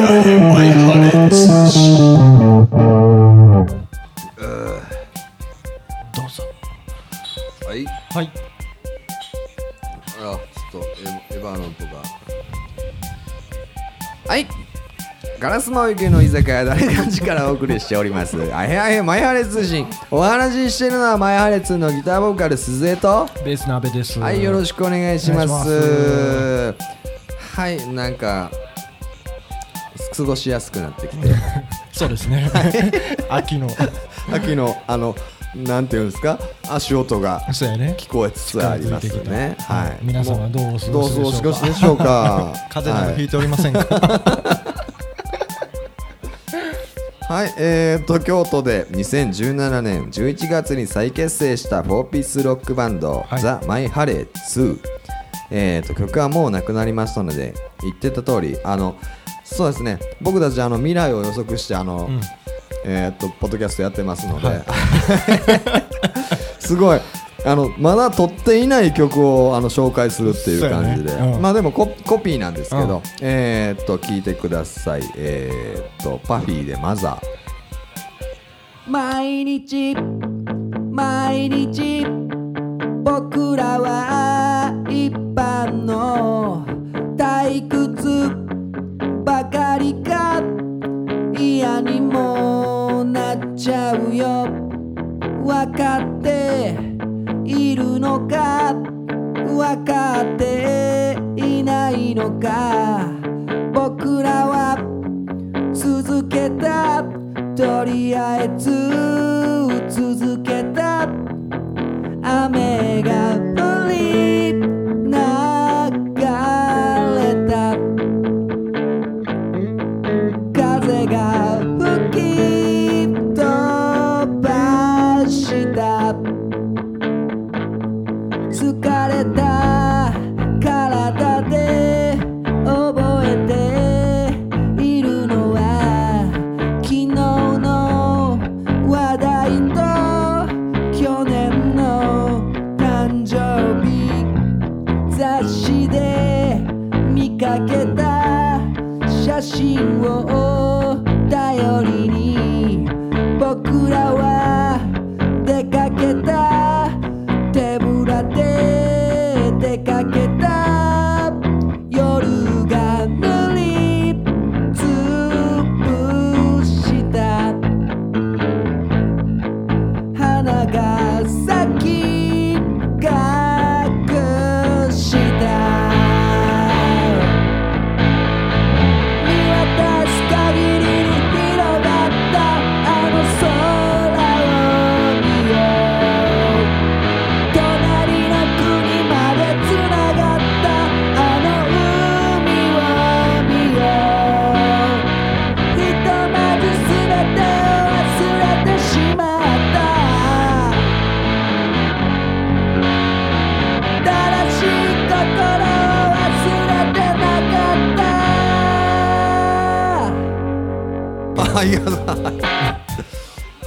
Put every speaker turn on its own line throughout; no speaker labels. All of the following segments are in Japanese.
マイハレ通信
どうぞ
はい。
はい。
あちょっとエエヴァノンとかはい。ガラスマウケの居酒屋誰がちからお送りしております？あへあへマイハレ通信。お話ししてるのはマイハレツのギターボーカル鈴江と。
ベースの阿部です。
はいよろしくお願いします。
お願いし
はいなんか過ごしやすくなってきて。
そうですね。秋の。
秋のあのなんていうんですか？足音が
そうやね。
聞こえつつあります
近づいて
ねはい。
皆様どうお過ごし
どうお過ごし
でしょうか？風邪などひい
はい
ておりませんか、
はい、えー、と京都で2017年11月に再結成した4ピースロックバンド、
はい。
ザ・マイ・ハレー2、えー、と曲はもうなくなりましたので言ってた通りあのそうですね。僕たちあの未来を予測してあの、
うん。
えー、とポッドキャストやってますので、
はい。
すごい。あのまだ撮っていない曲をあの紹介するっていう感じで、
ね。うん。
まあでもココピーなんですけど、
うん。
えー、っと聞いてください。えー、っとパフィーでマザー。
毎日毎日分かっているのか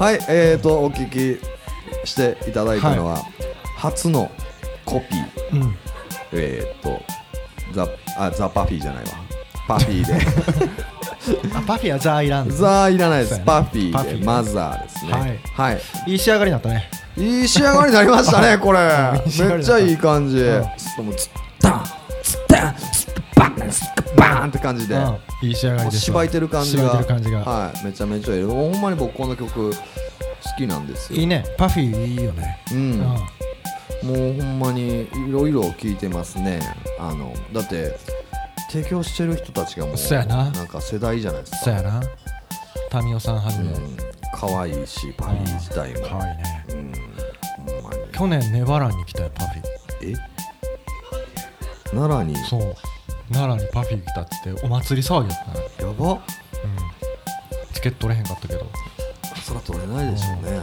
はい
えー、とお聞きしていただいたのは、初のコピー。
うん。
えー、とザあザ・パフィーじゃないわ。パフィーで。
あパフィーはザーいらん
ザいらないです。
そうやね。
パフィー
パフィー
でマザーですね。
はい。
はい。
いい仕上がりになったね。
いい仕上がりになりましたね、これ。
いい仕上がりだった。
めっちゃいい感じ。
うん。
もう、ツッタン、ツッタン、ツッバン、ツッバーンって感じで。
うん。いい仕上がりです
しばいてる感じが。
しばいてる感じが。
はい、めちゃめちゃいい。ほんまに僕この曲好きなんですよ。
いいねパフィーいいよね
う。
うんん
もうほんまにいろいろ聞いてますね。あの、だって、提供してる人たちがもう、
そうやな
なんか世代じゃないですか。
そうやなタミオさんはじめ
うん。可愛いし、パフィー自体も。
かわいいね
うん。ほんまに。
去年ネバランに来たよパフィー
え？奈良に？
そう奈良にパフィー来たっつってお祭り騒ぎだったね
やば
うんチケット取れへんかったけど
そら取れないでしょう。ね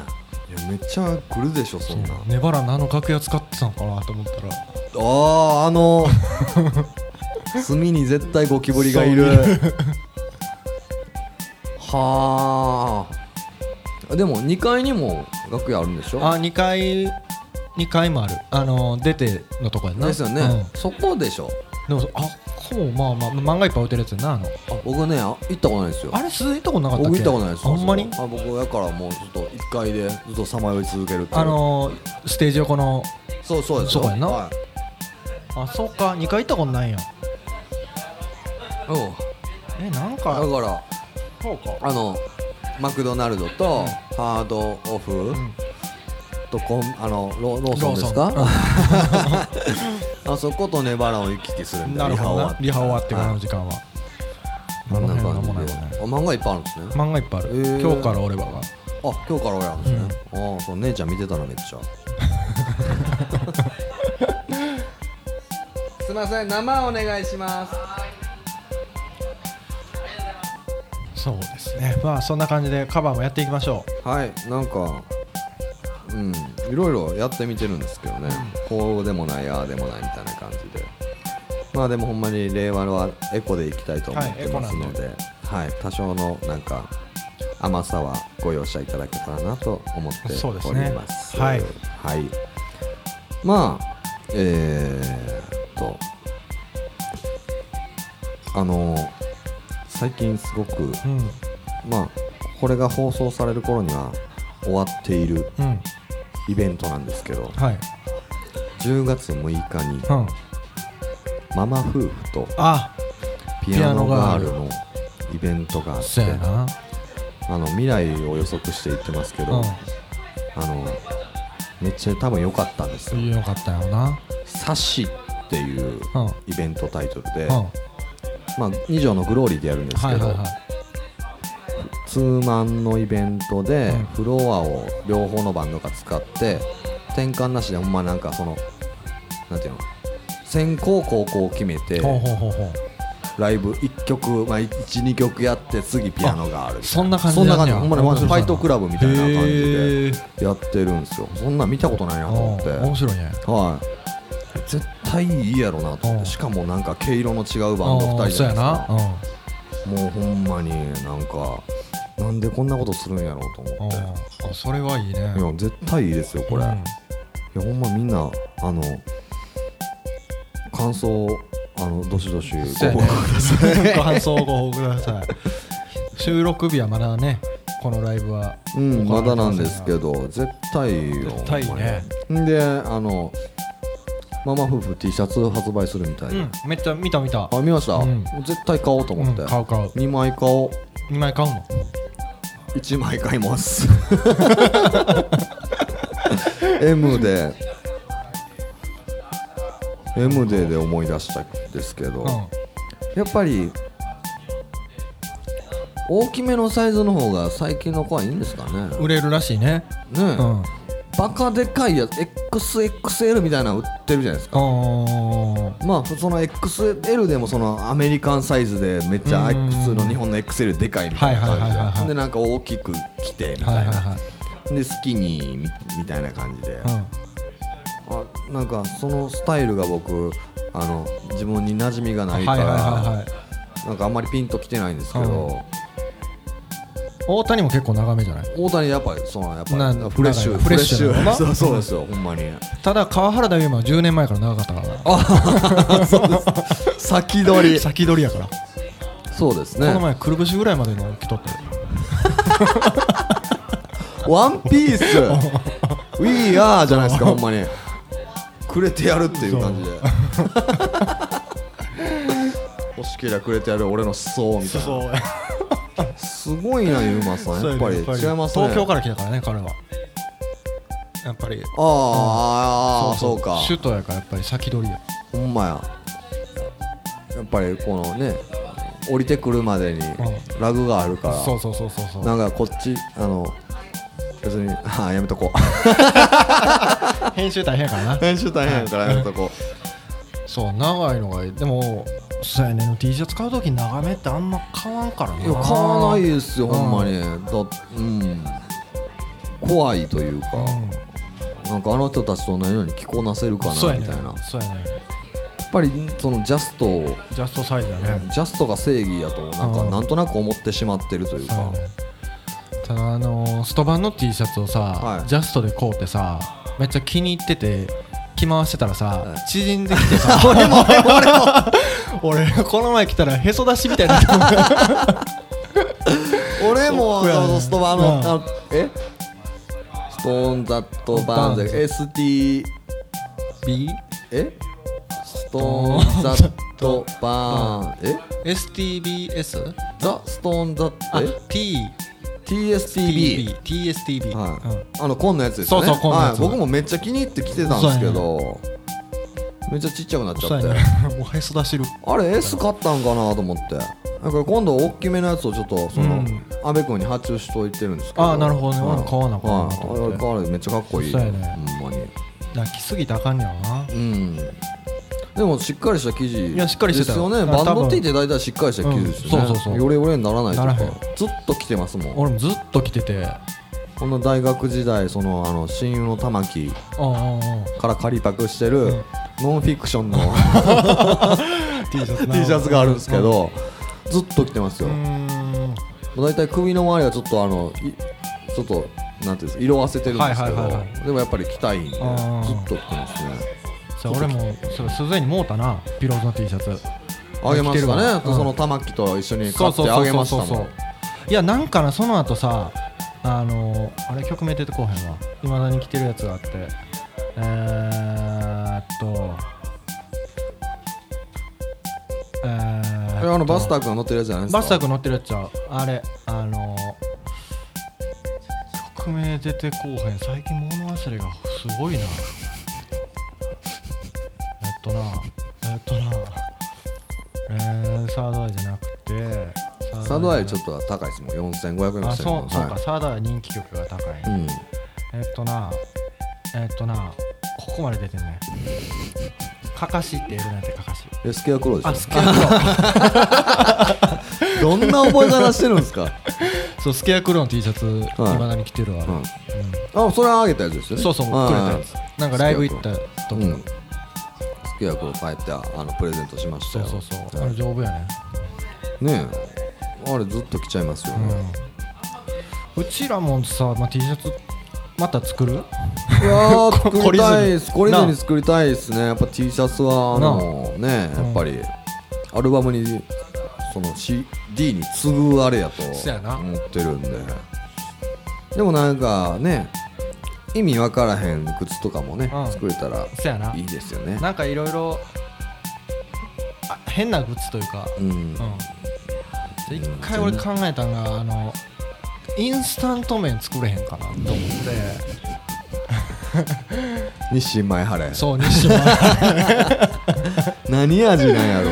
いやめっちゃ来るでしょそんな。
ネバランのあの楽屋使ってたのかなと思ったら
あああの隅に絶対ゴキブリがいる。はあでも2階にも楽屋あるんでしょ？
あ2階2階もある。あの出てのとこやんな。
ですよね、
うん。
そこでしょ。
でもあほうまあまあ。漫画いっぱい置いてるやつやなあの。
僕ねあ行ったことないですよ。
あれ鈴行ったことなかったっ
僕
け
行ったことないです
あほんまに
あ僕やからもうちょっと1階でずっとさまよい続けるっていう。
あのー、ステージ横の
そうそうですよ。
そこやな？
はい。
あそうか。2回行ったことないんや。
うん。
えなん
だ
か
から
そうか。
あのマクドナルドとハードオフ
ん
とコンあのロローソンですか？あそことネバラを行き来するんで
なるほどな。リハ終わってから。の
はい
時間は。
こんな
なんもないもんね。
あ漫画いっぱいあるんですね。
漫画いっぱいある、
へー。
今日から俺ばが
あ今日から親なんですね、ああそう姉ちゃん見てたなめっちゃ。すいません生お願いします。
そうですね。まあそんな感じでカバーもやっていきましょ
はいなんかうん。いろいろやってみてるんですけどね、こうでもないああでもないみたいな感じで。まあでもほんまに令和はエコでいきたいと思ってますので、はい多少のなんか甘さはご容赦いただけたらなと思っており
ね
ます。
はい。
はい。まあえー、っとあの最近すごく
ううん。
まあこれが放送される頃には終わっている
うん
イベントなんですけど
はい。
10月6日に
うん。
ママ夫婦と
あ
ピアノガールのイベントがあってあの。未来を予測していってますけど、
うん。
あのめっちゃ多分良かったんですよ。
よかったよな「
サシ」っていう
うん。うん
イベントタイトルで、
は
まあ、2条のグローリーでやるんですけど、
いはいはい
ツーマンのイベントで
うん。
フロアを両方のバンドが使って転換なしでほんまなんかそのなんていうの先行後攻を決めてライブ1曲、まあ、12曲やって次ピアノがある
そんな感じ
そんな感じ。
や
ほんまにファイトクラブみたいな感じ
へ
で
ー。
やってるんですよ。そんなん見たことないなと思って。
うん面白いね。
はい。絶対いいやろなと思っ
うん。
てしかもなんか毛色の違うバンド2人じゃないですか。
な。
もうほんまになんかなんでこんなことするんやろうと思
うん
って。
うんあそれはいいね。
いや絶対いいですよこれ、
うん。
いやほんまみんなあの感想あのどしどしご報告ください。
ご 感想をご報告ください。収録日はまだねこのライブは
うんまだなんですけ
ど
ど絶対いいよ
絶対いいね。
であのママ夫婦 T シャツ発売するみたいで、
うんめっちゃ見た見た。
あ見ました、
うん。
絶対買おうと思って、
うん買う買う。
2枚買おう。
2枚買うの？
1枚買います。M で。M でで思い出したんですけど、
うん。
やっぱり大きめのサイズの方が最近の子はいいんですかね。
売れるらしいね。
ねえ、
うん
バカでかいやつ XXL みたいなの売ってるじゃないですか。
あ
まあその XL でもそのアメリカンサイズでめっちゃ
うん。
X の日本の XL でかいみたいな感じで。でなんか大きく着てみたいなで。スキニーみみたいな感じで、
うん。
あなんかそのスタイルが僕あの自分に馴染みがないから、なんかあんまりピンときてないんですけど、
大谷も結構長めじゃない？
大谷やっぱりそのやっぱ
な
りフレッシュ
フレッシュ
そうそうですよほんまに。
ただ川原田悠馬は10年前から長かったから。な
先取り。
先取りやから。
そうですね。
この前くるぶしぐらいまでの着とって
ワンピース。We are じゃないですかほんまに。くれてやるっていう感じで。欲しけりゃくれてやる俺の思想みたいな。
う
すごいなゆうまさん。やっぱり違いますね。
東京から来たからね彼は。やっぱり。
あーあーそうか。
首都やからやっぱり先取りや。
ほんまや。やっぱりこのね降りてくるまでにラグがあるから。
そうそうそうそうそう。
なんかこっちあの別に ああやめとこう。
編集大変やからな。
編集大変やからやめとこ
そう長いのがでもそうやね。T シャツ買う時長めってあんま買わんからな。い
うや買わないですよほんまに。だうん。怖いというか。なんかあの人たちと同じように着こなせるかなみたいな。やっ
そうやね
ぱりそのジャストを
ジャストサイズやね。
ジャストが正義やとなんか
うん。
なんとなく思ってしまってるというか。
ただあのーストバンの T シャツをさ、
はい。
ジャストで買うてさめっちゃ気に入ってて着回してたらさ
はい。
縮んできてさ。
俺も 俺も。俺
この前来たらへそ出しみたいにな。
俺もあのストバの、
うん。
あのえ？ストーンザットバーンズ。
バーンズ。
ST
B
え？ストーンザットバーン。え
？STBS?
ザストーンザッ
あ
ト。え
T
TSTB
TSTB
はい、
うん。
あの紺のやつですよね。
そうそう紺のやつ。
はい、僕もめっちゃ気に入って着てたんですけど、めっちゃちっちゃくなっちゃって、
ね。もうへそ出してる。
あれ S 買ったんかなと思って。なんか今度大きめのやつをちょっとその、
うん。
阿部君に発注しといてるんですけど。
あーなるほどね。
はい。
買わなあかんなと思って。
はい。あれあれめっちゃかっこいい。
そうやね。
ほんまに。
だから着すぎたらあかんねやろな。
うんでもしっかりした生地
いやしっかりしてた。よ
ですよね。バンド T って大体しっかりした生地ですよね、
うん。そうそうそう
ヨレヨレにならないと。か
ならへん。
ずっと着てますもん。
俺もずっと着てて。
この大学時代そのあの親友の玉木から仮パクしてる、
うん。
ノンフィクションの
T シャツ
T シャツがあるんですけど、ずっと着てますよ、
うーん
大体首の周りはちょっとあのいちょっとなんていうんですか色あせてるんですけど、
はいはいはいは
でもやっぱり着たいんでずっと着てますね
そう俺もそれ鈴江にもうたな。ピローズの T シャツ。
あげましたね、
着てるわ。うん。
その玉木と一緒に買ってあげましたも
ん。いやなんかなその後さあのあれ曲名出てこうへんわ。いまだに着てるやつがあって。えーっとえー
あのバスター君が乗ってるやつじゃないですか？
バスター君乗ってるやつちゃう。あれあの曲名出てこうへん。最近物忘れがすごいなとなえっとなえー、サードアイじゃなくて
サードアイちょ
っ
っと高いですもん。4500円
あ
した
そうそうか、
は
サードアイ人気曲が高い、
い、うん。
えっとなえっとなここまで出てんね。かかしってやるなんてかかし。
えスケアクローでし
あスケアクロ
ょ どんな覚え方してるんですか、
そうスケアクロの T シャツい
はい。
まだに着てるわ、
うん、あそれはあげたやつですよね。
そうそうくれたやつ。なんかライブ行った時の、
うんスケアクロー帰ってあのプレゼントしました
そうそうそうあれ丈夫やね
ねえあれずっと着ちゃいますよね、
うちらもさ、まあ、T シャツまた作る
いやー作りたいで
懲りずに
す懲りずに作りたいですねやっぱ T シャツはあのねやっぱりアルバムにその CD に次ぐあれやと思ってるんででもなんかね意味わからへん靴とかもね
うん。
作れたら
い
いですよね。
なんかいろいろあ変なグッズというか、
うん。
うん、で一回俺考えたんがあのインスタント麺作れへんかなと思って。
日清前晴れ
そう日清は
何味なんやろ。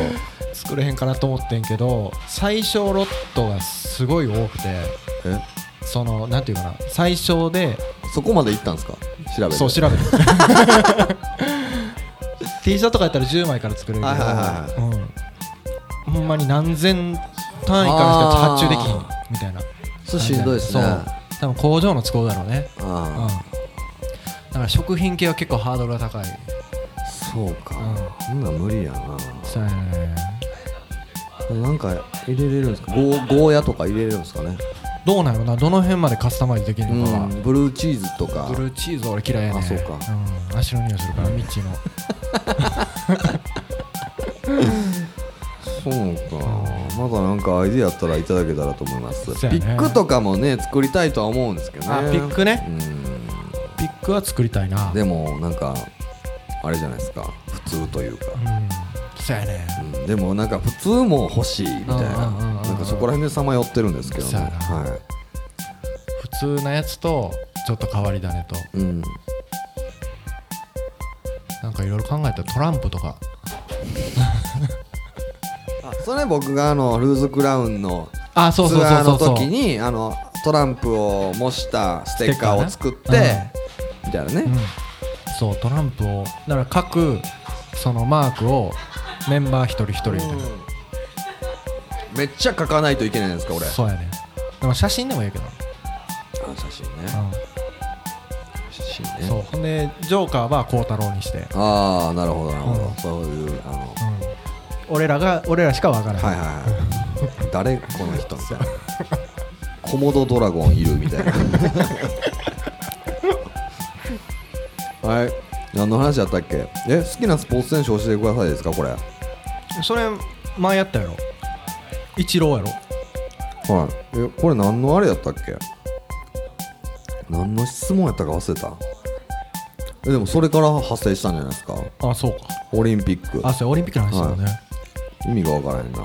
作れへんかなと思ってんけど最小ロットがすごい多くて。
え？
そのなんていうかな。最小で
そこまで行ったんですか？調べて。
そう調べて。T シャツとかやったら10枚から作れるけど、
はいはいはい
うん、ほんまに何千単位からしか発注できひんみたいな。
それしんどいですね。
多分工場の都合だろうね。うん。
あ
だから食品系は結構ハードルが高い。
あそうか。
う
そん。なん無理やな。
そうやね。
なんか入れれるんですか？ゴーゴーヤとか入れれるんですかね？
どうなんやろな。どの辺までカスタマイズできる
う
のかが、
んブルーチーズとか。
ブルーチーズ俺嫌いやね。
あそうか。
うん、足の匂いするからミッチーの。
そうか。まだなんかアイディアあったらいただけたらと思います。
ね。
ピックとかもね作りたいとは思うんですけどね。
あピックね。
うん。
ピックは作りたいな。
でもなんかあれじゃないですか。普通というか。
うんそうやね。
うん。でもなんか普通も欲しいみたいな。なんかそこら辺でさまよってるんですけどね。はい。
普通なやつとちょっと変わり種と。
うん。
なんかいろいろ考えたらトランプとか。
あそれ僕があのルーズクラウンのツアーの時にあのトランプを模したステッカーを作って、
ね
みたいなね、
うん、そうトランプをだから各そのマークをメンバー一人一人みたいな、
めっちゃ書かないといけないんですか俺。あ
そうやね。でも写真でもいいけど、
写真ね。
う
写真
ん、
ね。
そう。ほんでジョーカーは孝太郎にして、
ああなるほどなるほど、
うん。
そういうあの。
うん、俺らが俺らしか分からない、
はいはいはい。誰この人みたいな。コモドドラゴンいるみたいな。はい。何の話やったっけ？え好きなスポーツ選手教えてくださいですかこれ。はい
それ前やったやろ？イチローやろ
えこれ何のあれやったっけ？何の質問やったか忘れた。えでもそれから派生したんじゃないですか？
あそうか。
オリンピック。
あそれオリンピックの話だよね、
意味が分からへんな。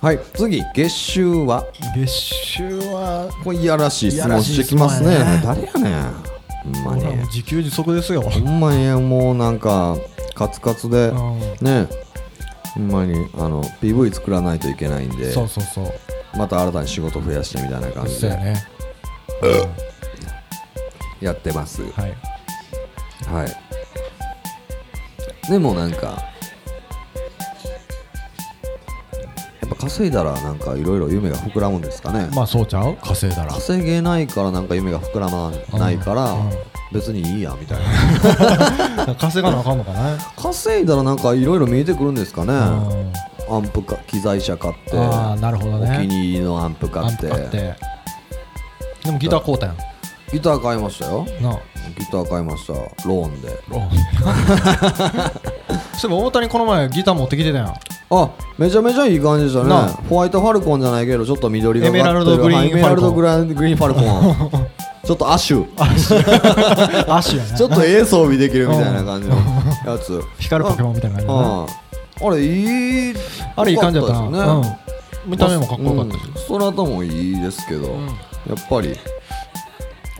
はい。次月収は？
月収は
これいやらしい質問してきますね。
いやらしい質
誰やねん。ほんまに。
自給自足ですよ、
ほんまにもうなんかカツカツで
うん。
ねほんまにあの PV 作らないといけないんで
そうそうそう。
また新たに仕事増やしてみたいな感じで。
そうやね。
やってます。
はい。
はい。でもなんかやっぱ稼いだらなんかいろいろ夢が膨らむんですかね。
まあそうちゃう？稼いだら。
稼げないからなんか夢が膨らまないから
うんうん
別にいいやみたいな。
稼がなあかんのかな？
稼いだらなんかいろいろ見えてくるんですかね。
うん。
アンプか機材車買って
ああなるほど
お気
ね
に入りのアンプ買って。
でもギター買うたや。ん
ギター買いましたよ。
な。あ
ギター買いました。ローンで。
そういえば大谷この前ギター持ってきてたやん。
あめちゃめちゃいい感じでしたね。ホワイトファルコンじゃないけどちょっと緑が
エメラルドグリーン
はいエメラルド
ファルコン
グラングリーンファルコン ちょっとアッシュ
アッシュやね
ちょっとええ装備できるみたいな感じのやつ。
光るポケモンみたいな感じ
あれいい
あれいい感じだったな。
よかですね。
うん。見た目もかっこよかったし。
うん。ストラタもいいですけど、
ん。
やっぱり。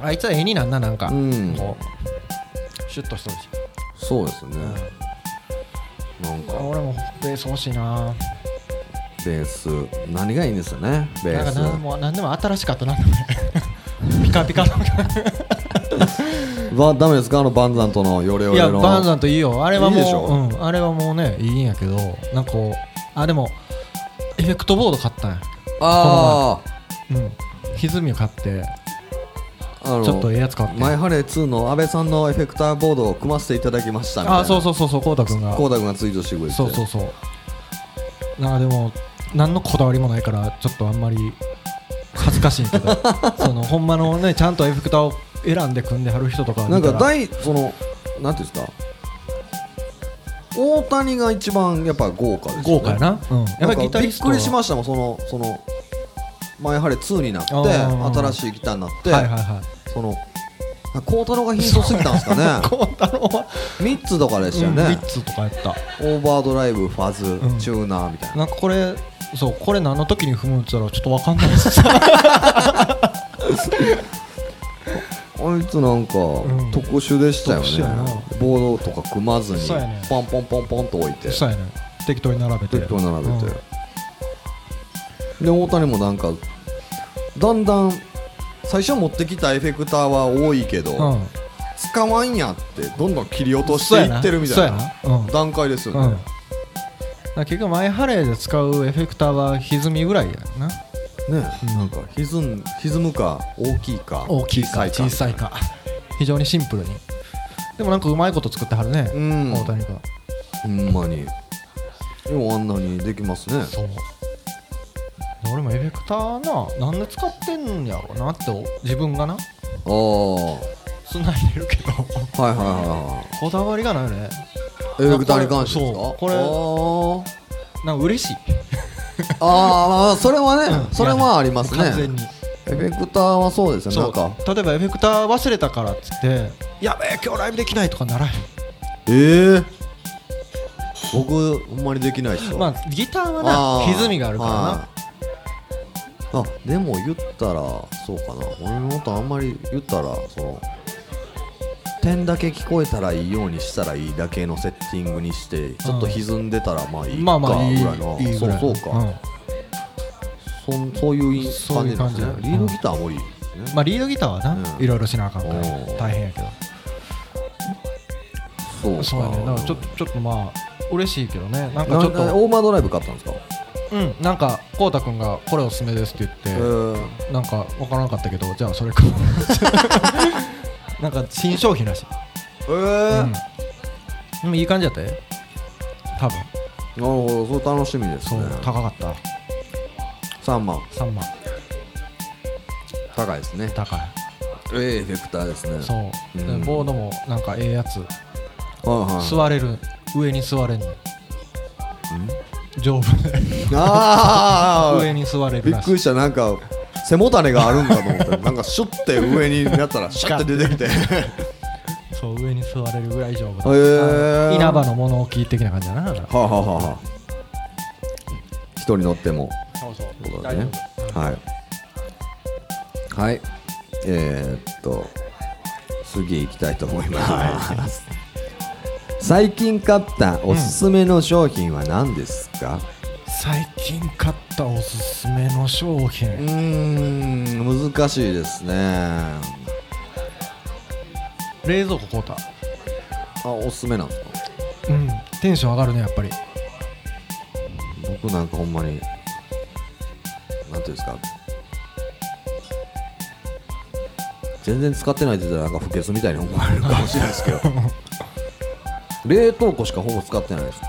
あいつは絵になんななんか。
うん。
こうシュッとしとるし
そうですね、なんか。
俺もベース欲しいな。
ベース。何がいいんですよねベ
なんか
ース。
なんも何でも新しかったなピカピカ。の
ばダメですか？あのバンザンとのヨレヨ
いやバンザンといいよ。あれはい
いでしょ？
もううん。あれはもうねいいんやけどなんかこうあでもエフェクトボード買ったんや。
あ
うん。歪みを買って。
ああの
ちょっとええやつ買って。
マイハレー2の安倍さんのエフェクターボードを組ませていただきましたみたいな。
あそうそうそうそうこうたくんが。
コーダ君がツイートしてくれて。
そうそうそう。なんかでも何のこだわりもないからちょっとあんまり恥ずかしいけど そのほんまのねちゃんとエフェクターを選んで組んではる人とか
なんか大そのなんていうんですか。大谷が一番やっぱ豪華ですよね。
豪華やな、うん、やっぱりギタ
びっ
リストは
くりしましたもんそのそのマイハレ2になって新しいギターになって、
はいはいはい。
その孝太郎がヒントすぎたんですかね。
孝太郎は
？3つとかでしたよね、
3つとかやった。
オーバードライブファズ、
ん。
チューナーみたいな。
なんかこれそうこれ何の時に踏むって言ったらちょっとわかんないです。
あいつなんか
ん。
特殊でしたよね、ボードとか組まずにポンポンポンポンと置いて。
そうやね適当に並べて。
適当に並べて、で大谷もなんかだんだん最初持ってきたエフェクターは多いけど、使わんやってどんどん切り落としていってるみたいな段階ですよね、
結局マイハレーで使うエフェクターは歪みぐらいやな
ね、
うん
な。んか歪ん歪むか大きいか
大きいか小さいか。非常にシンプルに。でもなんかうまいこと作ってはるね、
うん。
大谷君。
ほんまに。ようあんなにできますね。
そう。俺もエフェクターななんで使ってんやろうなって自分がな。
ああは
つないでるけど。
いはいはいは
こだわりがないよね
いエフェクターに関してですか？
これ
あ
なんか嬉しい。
ーああそれはね、
うん。
それはありますね。
完全に。
エフェクターはそうですよなんか。
例えばエフェクター忘れたからっつってやべえ今日ライブできないとかならへん。
ええ僕ほんまにできないっすよ
まあギターはな歪みがあるからな。
はいあでも言ったらそうかな。俺の音あんまり言ったらその点だけ聞こえたらいいようにしたらいいだけのセッティングにしてちょっと歪んでたらまあいいか
まあまあいい
ぐらいの。
いいぐらい
そうそうか、
ん。
そんそういう
そういう感じ
感じなんですね
だ
リードギターは無理ですね、
まあリードギターはな、
うん。
いろいろしなあかんから大変やけど。
そうか。
そうやね。だからちょっとちょっとまあ嬉しいけどね。なんかち
な
ょっと
オーバードライブ買ったんですか？
うん。なんかこうたくんがこれおすすめですって言って、
えー
なんかわからなかったけどじゃあそれか なんか新商品らしい、
えー。
うん、でもいい感じだったよ。多分。
なるほどそれ楽しみです
そう
ね
高かった。
3万。
3万。
高いですね。
高い。
ええエフェクターですね。
そう、
うん。
でボードもなんかええやつ。
はいはい
座れる上に座れんの丈夫で。
あ
上に座れ
びっ
るらしい。
くりした。なんか背もたれがあるんかと思って なんかシュッて上にやったら シャッて出てきて。へ
そう上に座れるぐらい丈夫だ。
え
稲葉の物置的な感じだなだから
はあ、はあはあはあ、一人乗っても。
そうそう。
そうだね。はい。はい。えー、っと次行きたいと思います、最近買ったおすすめの商品は何ですか、
最近買ったおすすめの商
う
品
ーん難しいですね。
冷蔵庫買うた？
あおすすめなんですか？
うんテンション上がるねやっぱり。
僕なんかほんまになんていうんですか？全然使ってないって言ったらなんか不潔みたいに思われるかもしれないですけど。冷凍庫しかほぼ使ってないです。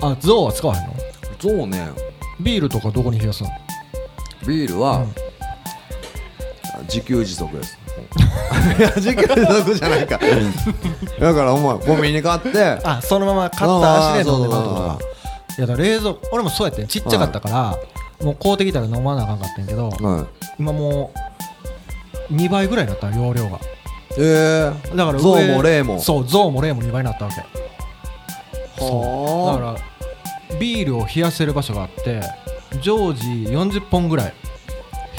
あゾウは使わへんの？
そうね。
ビールとかどこに冷やすの？
ビールは、
うん。
自給自足です。い や自給自足じゃないか。だからお前コンビニに買って
あそのまま買った足で飲んでまと
あ
かいやだ冷蔵庫俺もそうやってん。ちっちゃかったから、もう買うてきたら飲まなあかんかったんやけど
はい
今もう2倍ぐらいになった容量が。
えー、
だから上
ゾウもレイも。
そうゾウもレイも2倍になったわけ。そう。だ
は
からビールを冷やせる場所があって常時40本ぐらい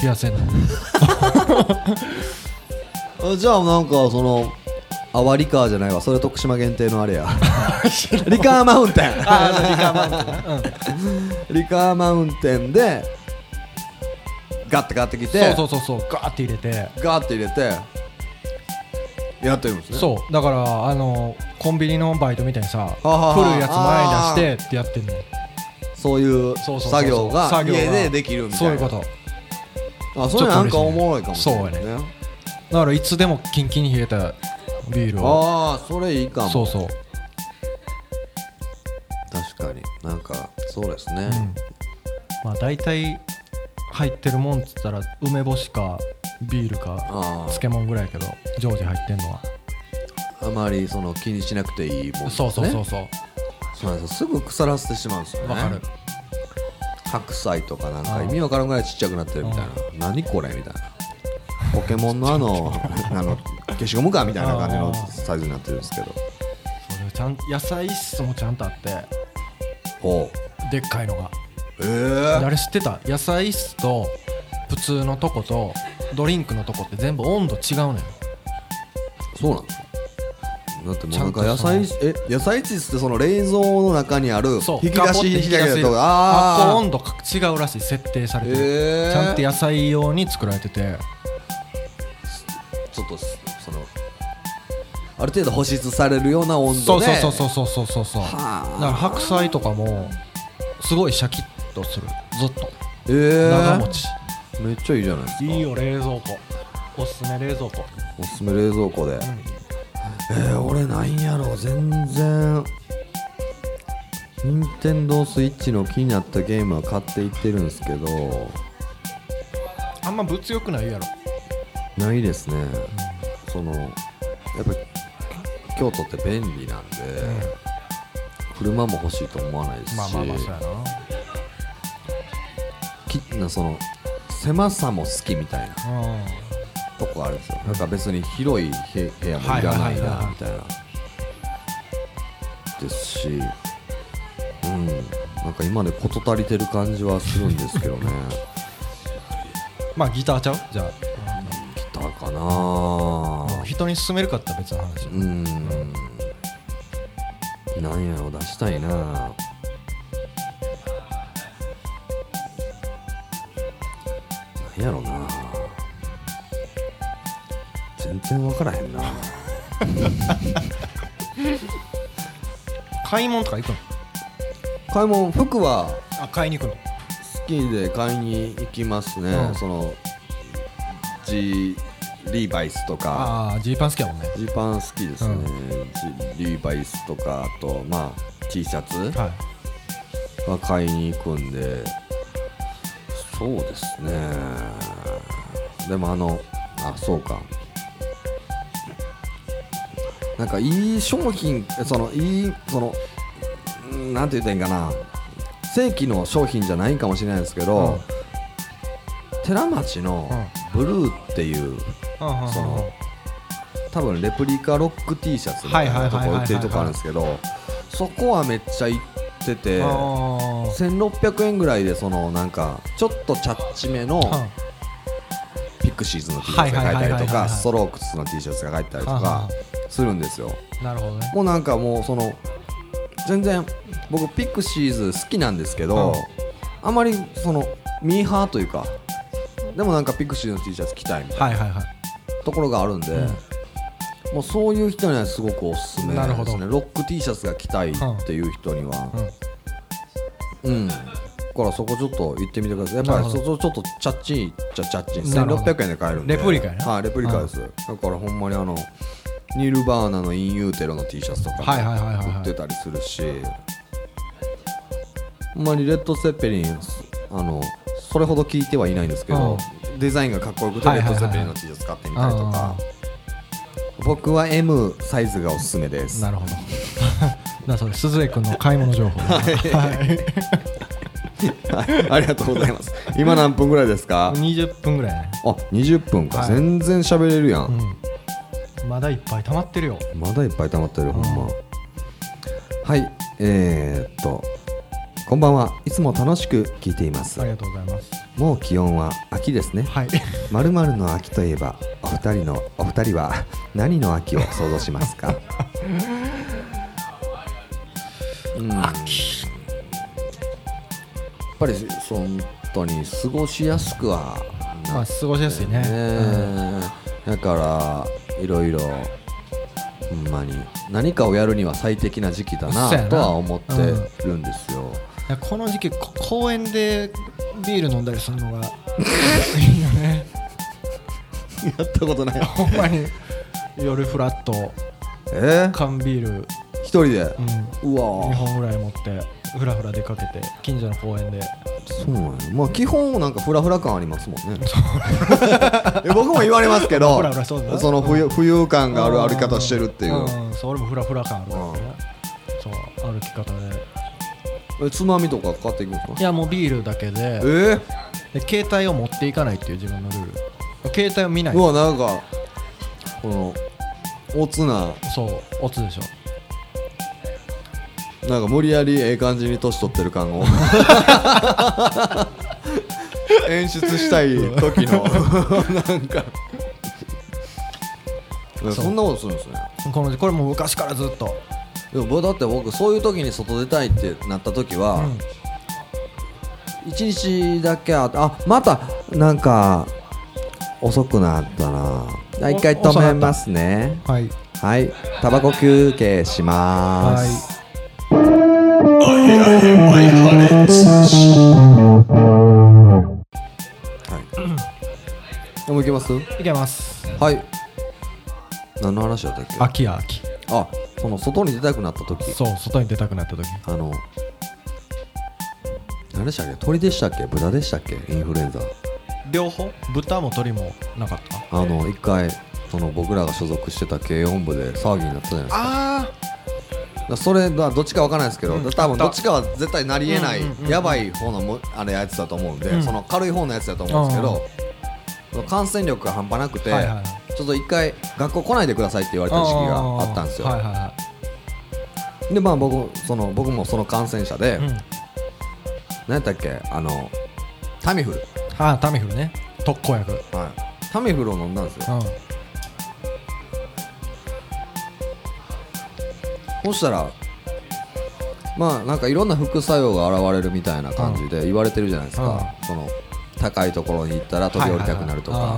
冷やせんの。
あじゃあなんかそのあわリカーじゃないわ。それ徳島限定のあれや。リカーマウンテン。
ああリカーマウンテン。なうん。
リカーマウンテンでガッて買ってきて。
そうそうそうそう。ガーって入れて。
ガーって入れてやってるんですね。
そう。だからあのコンビニのバイトみたいにさ
はあは。あ
古いやつ前に出してってやってんの
そういう作業が家でできるみたいな。
そういうこと。
あそれなんかおもろいかもしれない
そうやだからいつでもキンキンに冷えたビールを。
ああそれいいかも。
そうそう、
確かに。なんかそうですね、
うん、まあ大体入ってるもんっつったら梅干しかビールか
あ
漬物ぐらいやけど常時入ってんのは。
ああまりその気にしなくていいもんね。
そうそうそうそう。
そうなんですぐ腐らせてしまうんですよね。
わかる。
白菜とかなんか意味わからんぐらいちっちゃくなってるみたいな。何これみたいな。ポケモンのあの あの消しゴムかみたいな感じのサイズになってるんですけど。
それちゃん野菜室もちゃんとあって
ほ
でっかいのが。
うええ
あれ知ってた？野菜室と普通のとことドリンクのとこって全部温度違うのよ。
そうなんですかだってもうなんか野菜え野菜室ってその冷蔵の中にある
そう
引き出し引き出しとか
発酵
あ
温度が違うらしい設定されてる、
ええ
ちゃんと野菜用に作られてて。
ちょっとそのある程度保湿されるような温
そう
度で
そうそうそうそうそう。そうだから白菜とかもすごいシャキッとする。ずっと。
ええ
長持ち
めっちゃいいじゃないですか。
いいよ冷蔵庫。おすすめ冷蔵庫。
おすすめ冷蔵庫で、えー、俺なんやろ。全然。任天堂スイッチの気になったゲームは買っていってるんですけど。
あんま物欲ないやろ。
ないですね、そのやっぱ京都って便利なんで、車も欲しいと思わないですし、
まあまあまあそうやな。
きなその狭さも好きみたいな
うん
とこあるんですよ。なんか別に広いへ部屋もいらないなみたいな。ですしうん。なんか今で事足りてる感じはするんですけどね。
まあギターちゃう？じゃあ。
ギターかな。
人に勧めるかって別の話
うん。なんやろ出したいなやろな。全然分からへんな。
買い物とか行くの？
買い物服は
あ買いに行くの？
好きで買いに行きますね、
うん。
その G リーバイスとか。
ああジーパン好きやもんね。
ジーパン好きですね、
う
ジリーバイスとかあとまあ T シャツ
はい。
は買いに行くんでそうですね。でもあのあそうか。なんかいい商品そのいいそのうんなんて言ったらいいんかな。正規の商品じゃないんかもしれないですけど、寺町のブルーっていうその多分レプリカロック T シャツみたいなとこ売ってるとこあるんですけどそこはめっちゃ行ってて1600円ぐらいでそのなんかちょっとチャッチめのピクシーズの T シャツが書いたりとかストロークスの T シャツが書いてたりとかするんですよ。
なるほどね。
もうなんかもうその全然僕ピクシーズ好きなんですけど、
うん
あまりそのミーハーというかでもなんかピクシーズの T シャツ着たいみたいなところがあるんで、もうそういう人にはすごくおすすめですね。ロック T シャツが着たいっていう人にはうん、だからそこちょっと行ってみてください。やっぱりそこちょっとチャッチンチャチャッチン
なるほど。
1600円で買えるんで。
レプリカやな。
はいレプリカです、だからほんまにあのニール・バーナのインユーテロの T シャツとか売ってたりするし。ほんまにレッド・セッペリンあのそれほど聞いてはいないんですけど、デザインがかっこよくてレッド・セッペリンの T シャツ買ってみたりとか、僕は M サイズがおすすめです。
なるほどだそれ鈴江君の買い物情報。はい。
はい、ありがとうございます。今何分ぐらいですか
？20分ぐらいね。
あ20分か、
はい。
全然喋れるやん、
うん。まだいっぱい溜まってるよ。
まだいっぱい溜まってる、ほんま。はい。えー、っとこんばんは。いつも楽しく聞いています。
ありがとうございます。
もう気温は秋ですね。
はい。
まるの秋といえばお二人のお二人は何の秋を想像しますか？ぱり本当に過ごしやすくはな
まあ過ごしやすいね。
ねだからいろいろほんまに何かをやるには最適な時期だ
な
な。とは思ってるんですよ、
いやこの時期こ公園でビール飲んだりするのが いいよね。
やったことない。
ほんまに夜フラット
えー、
缶ビール、
一人で？
うん、
うわ
2本ぐらい持ってふらふら出かけて近所の公園で。
そうなんや。まあ基本なんかフラフラ感ありますもんね。いや 僕も言われますけど
フラフラそうだ
その浮遊浮遊感がある歩き方してるっていう。
うんそう俺もフラフラ感あるからねそう歩き方で。
えつまみとか買っていくんですか？
いやもうビールだけで。
え？ー、
で携帯を持っていかないっていう自分のルール。携帯を見ない。う
わなんかこのおつな。
そうオツでしょ
なんか無理やりええ感じに年取ってる感を。演出したい時の。なんか。そんなことするんですね。
このこれもう昔からずっと。
でも僕だって僕そういう時に外出たいってなった時は、
うん。
一日だけああまたなんか遅くなったな。一回止めますね。
はい。
はい。タバコ休憩しま
はい
す、はい、もう行きます？
いけます
はい。何の話だったっけ？
秋や秋。
あその外に出たくなった時。
そう外に出たくなった時。
あの何でしたっけ？鳥でしたっけ？豚でしたっけ？インフルエンザ。
両方？豚も鳥もなかった？
あの一回その僕らが所属してた軽音部で騒ぎになったじゃないですか。
あ
だからそれはどっちかわからないですけど、
うん。
多分どっちかは絶対なりえない、
うんうんうんうん。
やばい方のもあれやつだと思うんで、
うん
その軽い方のやつだと思うんですけど、感染力が半端なくて、ちょっと一回学校来ないでくださいって言われた時期があったんですよ、でまあ僕その僕もその感染者で、
うん。
何やったっけあのタミフル、
ああタミフルね。特効薬。うん
はい、タミフルを飲んだんですよそしたらまあなんかいろんな副作用が現れるみたいな感じで言われてるじゃないですか、その高いところに行ったら飛び降りたくなるとか、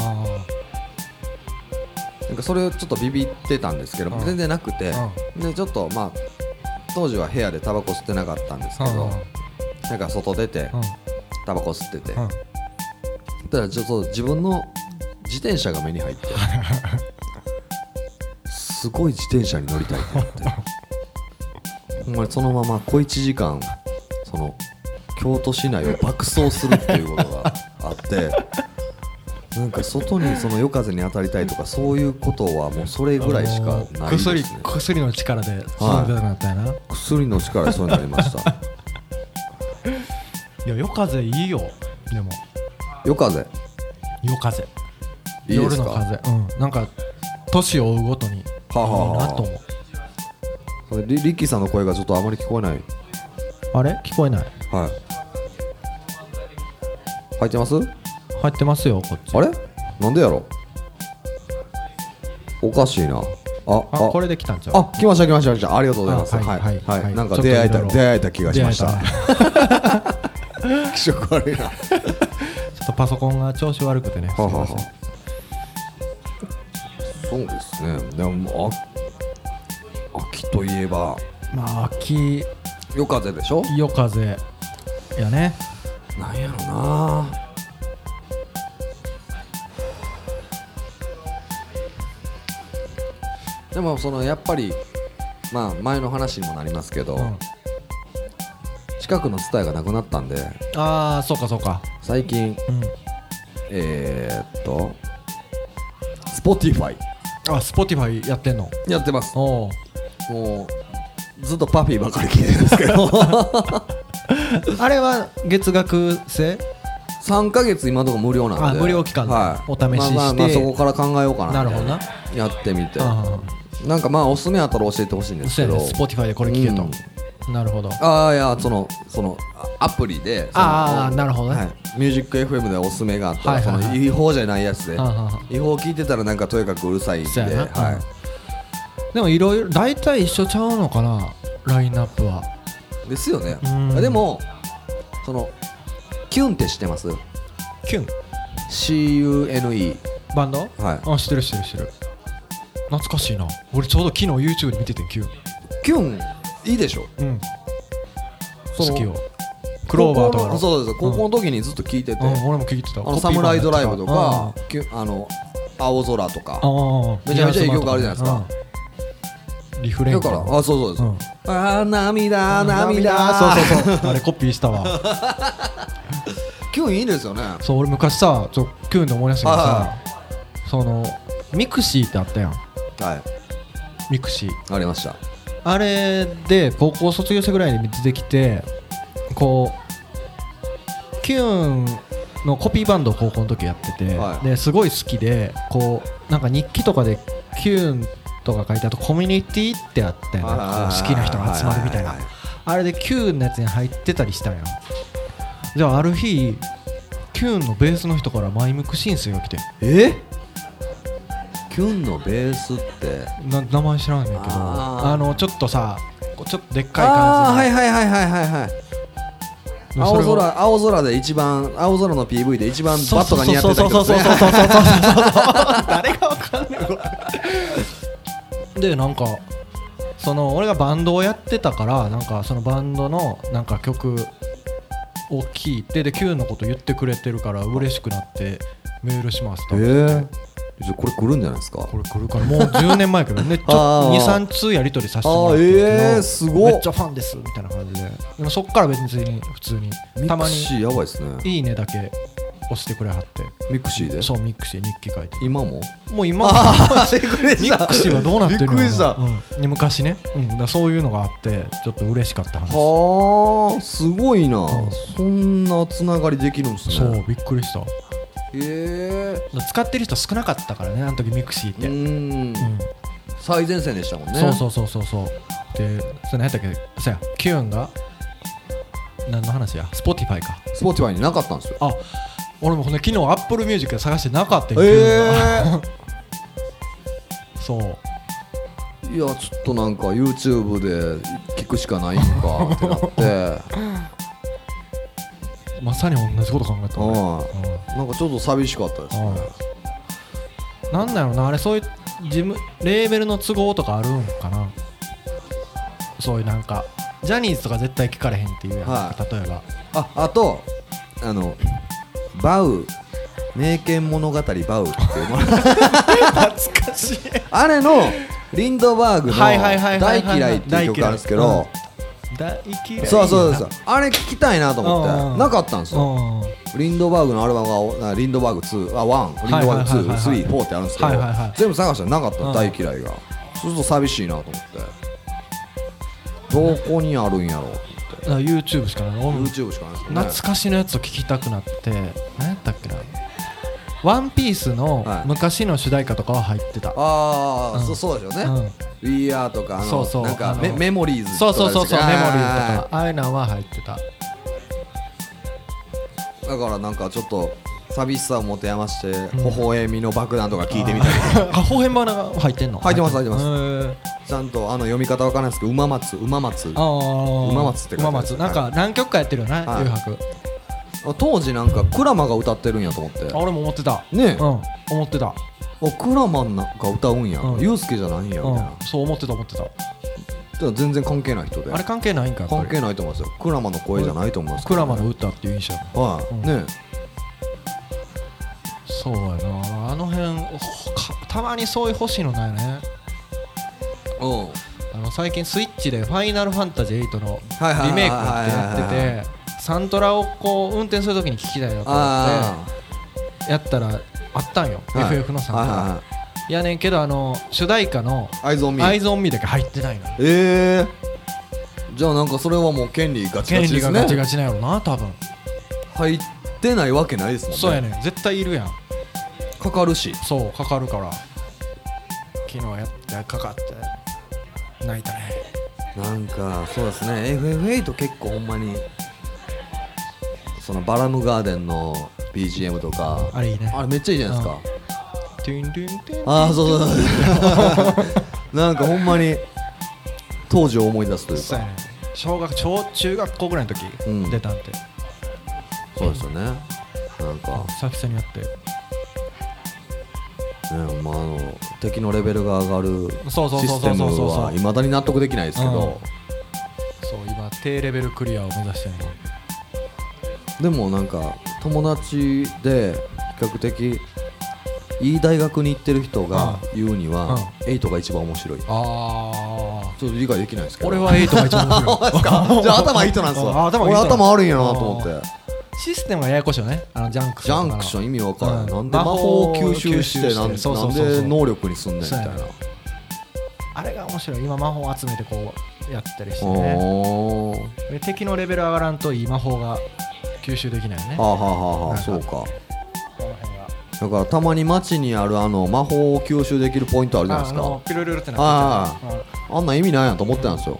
なんかそれをちょっとビビってたんですけど、
うん。
全然なくて、でちょっとまあ当時は部屋でタバコ吸ってなかったんですけど、なんか外出てタバコ吸ってて、
うん。
たらちょっと自分の自転車が目に入って すごい自転車に乗りたいってなってほんまにそのまま小1時間その京都市内を爆走するっていうことがあって なんか外にその夜風に当たりたいとかそういうことはもうそれぐらいしかないです
薬
ね
薬の力でそういうなったんやな、
薬の力でそうなりました。
いや夜風いいよ。でも。
夜風？
夜風。夜の風。うん。なんか年を追うごとにいい
はあはあ。はあ
なと思う。
それリリッキーさんの声がちょっとあまり聞こえない。
あれ？聞こえない。
はい。入ってます？
入ってますよこっち。
あれ？なんでやろ？おかしいな。あ
あこれで来たんちゃう？
あ来ました来ました来ました。ありがとうございます。
あ
は
はいいはい。
はい、
はい。
なんか出会えた出会えた気がしました。気色悪いな。は
ちょっとパソコンが調子悪くてね
あはあはあ。
すいま
そうですね。でもあ秋といえば。
まあ秋。
夜風でしょ？
夜風やね。
なんやろな。でもそのやっぱりまあ前の話にもなりますけど、
うん。
近くのツタヤがなくなったんで。
ああそうかそうか。
最近
うん。
えー、っと Spotify
あ Spotify やってんの？
やってます。
おお
もうずっとパフィーばかり聞いてるんですけど。
あれは月額制
？3ヶ月今のところ無料なんで。
あ無料期間で
はい、
お試しして。
まあまあまあそこから考えようかな
な。るほどな。
やってみて。
あ
なんかまあおすすめあったら教えてほしいんですけど。
Spotify でこれ聞けと、なるほど。
ああいやそのそのあアプリで
ああなるほどね、
はい、ミュージック FM でおすすめがあったら、
はいはいはい
その違法じゃないやつで、違法聞いてたらなんかとにかくうるさいんで、はい。
うんでもいろいろ大体一緒ちゃうのかなラインナップは。
ですよね。
うん。
でもそのキュンって知ってます？
キュン
?CUNE
バンド？
はい。
あ知ってる知ってる知ってる。懐かしいな。俺ちょうど昨日 YouTube で見ててんキュン。
キュンいいでしょ？
うん。好きよ。クローバーとか
そうです高校の時にずっと聞いてて、
うん、俺も聞いてた。
サムライドライブとか
あ
の青空とか。めちゃめちゃいい曲あるじゃないですか。
うんリフレイン
だからあそうそうです、
うん。
あー涙。涙
そうそうそう。あれコピーしたわ。
キュンいいですよね。
そう俺昔さちょキュンで思い出したけど
は
さそのmixi ってあったやん。
はい。
mixi。
ありました。
あれで高校卒業したぐらいに出てきてこう CUNE のコピーバンドを高校の時やってて、
はい。
ですごい好きでこうなんか日記とかで CUNE とか書いてあとコミュニティってあったよね。こう好きな人が集まるみたいな。あれで CUNE のやつに入ってたりしたん。やじゃあある日キューンのベースの人からマイムク申請が来て。
え？キュンのベースって？
な名前知らんねんけど
あ
のちょっとさちょっとでっかい感じの
はいはいはいはいはいはい。青空青空で一番青空の PV で一番バットが似合ってた人
そうそう
ですね
そうそうそうそうそうそう誰がわかんないでなんかその俺がバンドをやってたからなんかそのバンドのなんか曲を聴いてで Q のこと言ってくれてるから嬉しくなってメールしますと、
えー。じゃあこれ来るんじゃないですか？
これ来るからもう10年前やけどねちょっ
あー。
と23通やり取りさせてもらって
えーすごっ。
めっちゃファンですみたいな感じで。でもそっから別に普通にたまに。
い
いねだけ押してくれはって。
mixi で？
そう mixi 日記書いて。
今も？
もう今 mixi はどうなってるの？
びっく
うん。で昔ね、うん、だそういうのがあってちょっと嬉しかった話。
はあすごいな、
ん。
そんなつながりできるんですね。
そうびっくりした。
え
ら使ってる人少なかったからねあの時 mixi って、
う
うん。
ん。最前線でしたもんね。
そうそうそうそうそう。でそれ何やったっけ？そや。 CUNE が何の話や？ Spotify か。
Spotify になかったんですよ。
あ俺もほんで昨日 Apple Music で探してなかったよ、
え
ー。そう。
いやちょっとなんか YouTube で聞くしかないんかってなって。
まさに同じこと考えた俺。
は
うん。
いなんかちょっと寂しかったですね。
なんだろうなあれそういう事務レーベルの都合とかあるんかな。そういうなんかジャニーズとか絶対聞かれへんっていうやん、
は
例えば。
ああとあのバウ。名犬物語バウっていうの。
懐かしい。
あれのリンドバーグの「
はいはいはいはいはい
大嫌い」っていう曲があるんですけど。そうそうそうあれ聞きたいなと思って。なかったんですよ。
うん
リンドバーグのアルバムがリンドバーグ2あ1リンドバーグ2、
はいはいはいはい。
3、4ってあるんですけど、全部探したらなかった、
うん
大嫌いが。そうすると寂しいなと思って。どこにあるんやろうと
だから YouTube しかない。
YouTube しかないですよね。
懐かしのやつを聞きたくなって何やったっけな。ワンピースの
はい。
昔の主題歌とかは入ってた、
ああ、
うん。
そそうですよね、
うん。
We Are とかあの
そうそう。
なんか
あの
メメモリーズ
そうそうそうそうメモリーと
か。
かああいうのは入ってた。
だからなんかちょっと寂しさを持て余して、
ん。
微笑みの爆弾とか聞いてみたり。
あ方変花が入ってんの？
入ってます入ってますちゃんとあの読み方わからないですけど馬松馬松。馬松って書いてある。
馬松。なんか何曲かやってるよね
はい。
誘白。
当時なんかクラマが歌ってるんやと思って。
あ俺も思ってた。
ねえ。
うん思ってた。
おクラマンなんか歌うんや、
うん。
ユースケじゃないんやみたいな、
うん。そう思ってた思ってた。
全然関係ない人で。
あれ関係ないんか
関係ないと思いますよ。クラマの声じゃないと思いますけ
クラマの歌っていう印象。
はい、
うん。
ね
そうやな。あの辺たまにそういう欲しいのないよね。
うん
あの最近スイッチで「ファイナルファンタジー8」のリメイクってやっててサントラをこう運転するときに聞きたいなと思
あ
ってやったらあったんよ、
あ、はい。
FF のサントラ、
はい
やねんけどあの主題歌の「
アイゾンミ
アイズオンミーだけ入ってないの
ええじゃあなんかそれはもう権利ガチガ
権利が
チですね。
ガチガチなんやろな多分。
入ってないわけないですもんね。
そうやねん。絶対いるやん。
かかるし。
そうかかるから。昨日やってかかって泣いたね。
なんかそうですね。FF8 結構ほんまにそのバラムガーデンの BGM とか。
あれいいね。
あれめっちゃいいじゃないですか、
トゥントゥントゥン。
ああそうそうそう。なんかほんまに当時を思い出すというか。
ね。小学小中学校ぐらいの時、
うん。
出たんて
そうですよね。なんか、
久々にやって
ね。まあ、あの敵のレベルが上がる
そうそうそう
システムはいまだに納得できないですけど、
そう今低レベルクリアを目指してる
でもなんか友達で比較的いい大学に行ってる人が言うには、8が一番面白い。ちょ
あ
っと理解できないですけど。
あ俺は8が一番面白い。
ですか。じゃあ頭いい人なんですわ
あ頭いい人
俺頭悪いんやなと思って
システムがややこしいよね。あのジャンクシ
ジ
ョンとかの。
ャンクション意味わからん、
うん。
なんで魔法を吸収してなんで能力にすんねんみたいな。
あれが面白い。今魔法を集めてこうやったりしてね。敵のレベル上がらんといい魔法が吸収できないよね。
はあはあはあそうか。だからたまに街にあるあの魔法を吸収できるポイントあるじゃないですか。
ピロリロってなってる
あん。な意味ないやんと思ってたんですよ。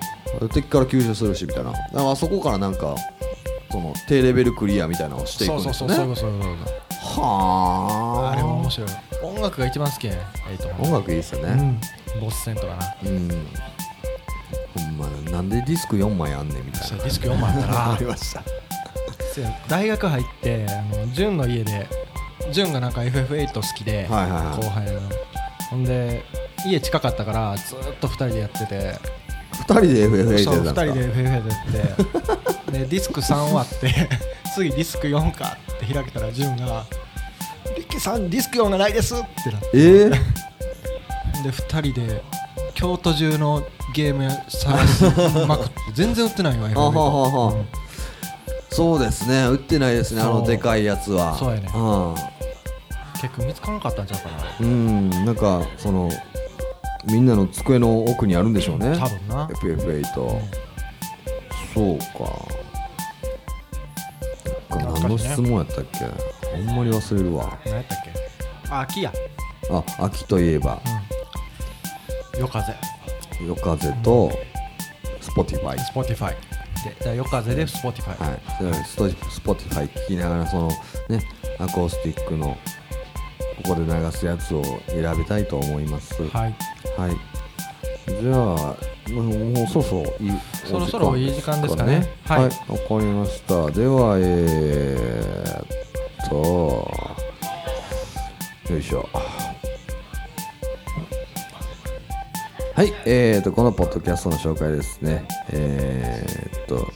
敵から吸収するしみたいな。だからそこからなんかその低レベルクリアみたいなのをしていくんです
そうそうそう
ね
そういうそういう
はあ
あれも面白い音楽が一番好きやねエイト
音楽いいっすよね
うんボス戦とかな
うん、ほんまなんでディスク4枚あんねんみたいな
ディスク4枚あったら
ありました
そうや大学入ってあの潤の家で潤がなんか FF8 好きで、
はいはいはい
後輩のほんで家近かったからずーっと2人でやってて
2人で FF8 やったん
人
ですか
で FF8 やってでディスク3割って 次ディスク4かって開けたら潤が「リッキーさんディスク4がないです」ってなって。
えー、
で2人で京都中のゲーム屋探しまくって 全然売ってないよ FF8
あははは
うん。
そうですね売ってないですねあのでかいやつは。
そうやね。
う
結構見つからなかったんちゃうかな。
うんなんかそのみんなの机の奥にあるんでしょうね。
多分な。
FF8 そうか。
懐か
何の質問やったっけ？ほんまに忘れるわ。
何やったっけ？あ秋や。
あ秋といえば。
うん。夜風。
夜風と Spotify
Spotify でじゃあ夜風で Spotify
はい。それスト Spotify 聞きながらそのねアコースティックのここで流すやつを選びたいと思います。
はい。
はい。じゃあ、もうもうそろそろいい
そろそろいい時間ですかね
は、
はいい
わ、かりました。では、えー、っと、よいしょ。はい、えー、っと、このポッドキャストの紹介ですね。えー、っと、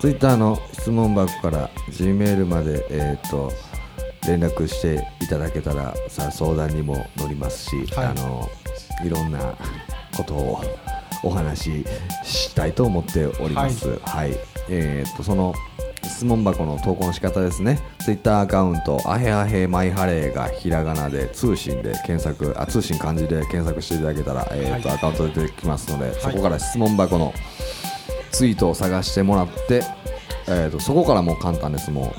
Twitter の質問箱から Gmail まで、えー、っと、連絡していただけたらさ相談にも乗りますし、
はい
あのいろんなことをお話ししたいと思っております。はい、えーっとその質問箱の投稿の仕方ですね。ツイッターアカウントアヘアヘマイハレーがひらがなで通信で検索あ通信漢字で検索していただけたら、えーっとアカウントで出てきますので、そこから質問箱のツイートを探してもらって、えーっとそこからもう簡単です。も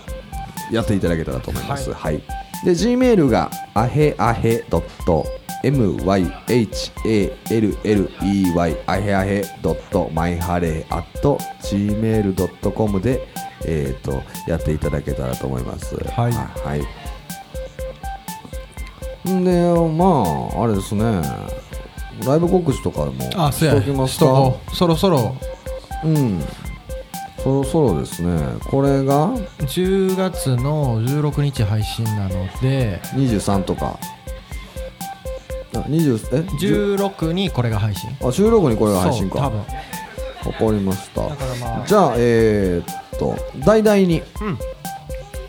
うやっていただけたらと思います。はい。で G メールがアヘアヘドット myhaley アヘアヘドットマイハレー at gmail.com でえっ、とやっていただけたらと思います。
はい
はい。んでまああれですね。ライブ告知とかも
あそうや
しときますか？
そろそろ
うん。そろそろですね。これが
？10月の16日配信なので
23とか。あ20え
？16にこれが配信。
あ収録にこれが配信か。
そう多分。
わかりました。
だからまあ。
じゃあ、えー、っと、大々に、
うん。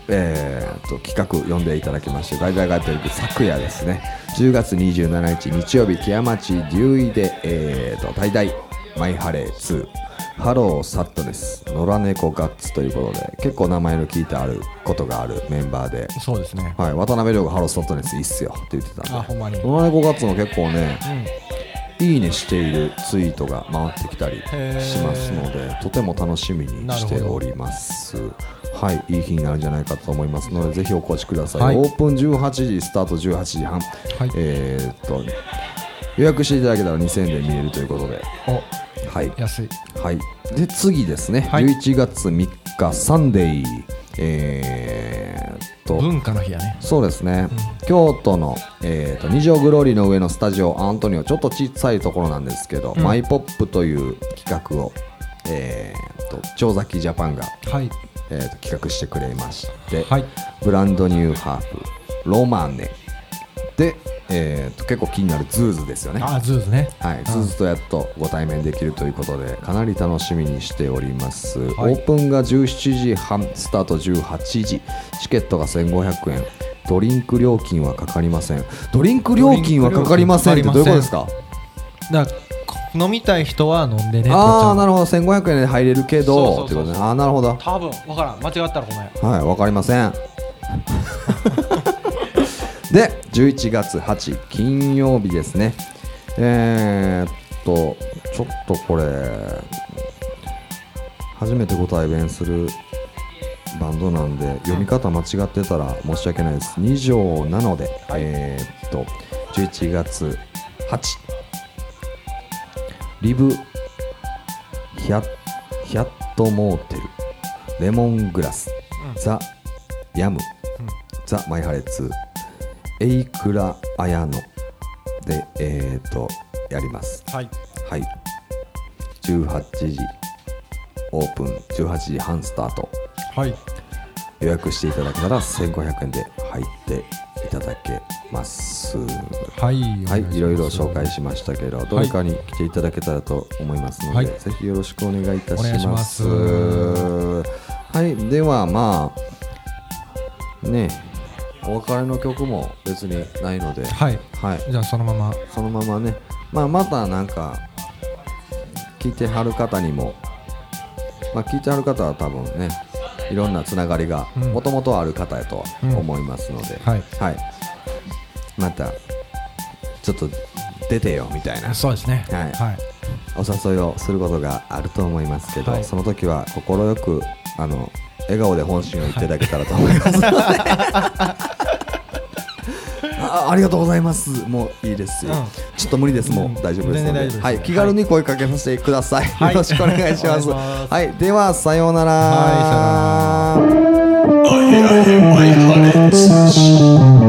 えーっと、企画読んでいただきまして、大々がやってる昨夜ですね、10月27日日曜日、木屋町竜医で、えーっと、大々、マイハレー。2、ハローサットネス、野良猫ガッツということで、結構名前の聞いてあることがあるメンバーで、
そうですね。
はい、渡辺亮がハローサットネスいいっすよ。って言ってたんで、
あほんまに。
野良猫ガッツも結構ね、
うん。
いいねしているツイートが回ってきたりしますのでとても楽しみにしております。はいいい日になるんじゃないかと思いますのでぜひお越しください、
はい。
オープン18時スタート18時半、
はい。
えーっと予約していただけたら2000円で見れるということで。
お
はい。
安い。
はい、で次ですね、
はい。
11月3日サンデーえー、っと。
文化の日やね。
そうですね、京都の、えー、と二条グローリーの上のスタジオアントニオちょっと小さいところなんですけど、
うん。
マイポップという企画を、えー、と長崎ジャパンが、
はい。
えーと企画してくれまして、
はい。
ブランドニューハーフロマネ。で、えー、と結構気になるズーズですよね。
あズーズね。
はい、ズーズとやっとご対面できるということでかなり楽しみにしております、
はい。
オープンが17時半スタート18時。チケットが1500円。ドリンク料金はかかりません。ドリンク料金はかかりませんってどういうことですか？
だ飲みたい人は飲んでね
ああなるほど。1500円で入れるけどってことね。ああなるほど。
多分分からん。間違ったらごめん
はいわかりません で11月8金曜日ですね。えー、っとちょっとこれ初めてご対面するバンドなんで読み方間違ってたら申し訳ないです。2条なので、えー、っと11月8リブヒャヒャットモーテル。レモングラス、ザ・ヤム、ザ・マイハレツエイクラ・アヤノでえー、とやります。
はい。
はい。18時オープン18時半スタート。
はい。
予約していただけたら1500円で入っていただけます。
はい
はい、いろいろ紹介
し
しましたけど、どれかに来ていただけたらと思いますので、
はい。
ぜひよろしくお願いいたしま。
す。
はい、ではまあ、ね、お別れの曲も別にないので、
はい。
はい、
じゃあそのまま。
そのままね、まあ、またなんか、聞いてはる方にも、まあ、聞いてはる方は多分ね、いろんなつながりが
うん。
もともとある方やとは思いますので、
はい。
はい、またちょっと出てよみたいな。
そうですね。
はい。
はい。
お誘いをすることがあると思いますけど、
はい。
その時は快くあの笑顔で本心を言っていただけたらと思います あありがとうございます。もういいですよ、
うん。
ちょっと無理です。もう
うん。
大丈夫ですので。
です。
はい、気軽に声かけさせてください、
はい。
よろしくお願いします。
お願いします。
はい。ではさようなら、
はい